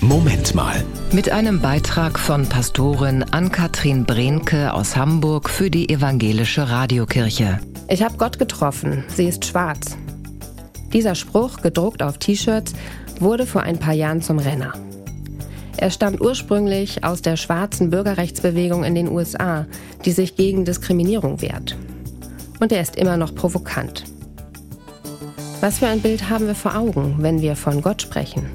Moment mal. Mit einem Beitrag von Pastorin Ann-Kathrin Brehnke aus Hamburg für die Evangelische Radiokirche. Ich habe Gott getroffen, sie ist schwarz. Dieser Spruch, gedruckt auf T-Shirts, wurde vor ein paar Jahren zum Renner. Er stammt ursprünglich aus der schwarzen Bürgerrechtsbewegung in den USA, die sich gegen Diskriminierung wehrt. Und er ist immer noch provokant. Was für ein Bild haben wir vor Augen, wenn wir von Gott sprechen?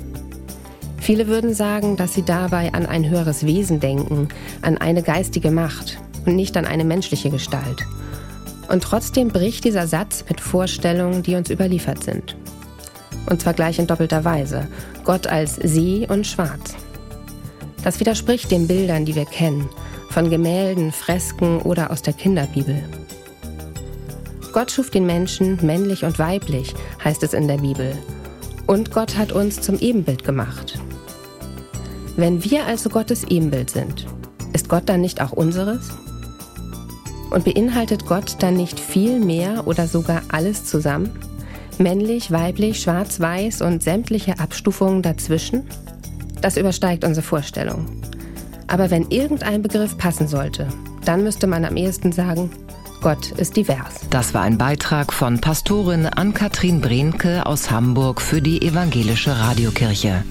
Viele würden sagen, dass sie dabei an ein höheres Wesen denken, an eine geistige Macht und nicht an eine menschliche Gestalt. Und trotzdem bricht dieser Satz mit Vorstellungen, die uns überliefert sind. Und zwar gleich in doppelter Weise. Gott als sie und schwarz. Das widerspricht den Bildern, die wir kennen, von Gemälden, Fresken oder aus der Kinderbibel. Gott schuf den Menschen männlich und weiblich, heißt es in der Bibel. Und Gott hat uns zum Ebenbild gemacht. Wenn wir also Gottes Ebenbild sind, ist Gott dann nicht auch unseres? Und beinhaltet Gott dann nicht viel mehr oder sogar alles zusammen? Männlich, weiblich, schwarz, weiß und sämtliche Abstufungen dazwischen? Das übersteigt unsere Vorstellung. Aber wenn irgendein Begriff passen sollte, dann müsste man am ehesten sagen, Gott ist divers. Das war ein Beitrag von Pastorin Ann-Kathrin Brehnke aus Hamburg für die Evangelische Radiokirche.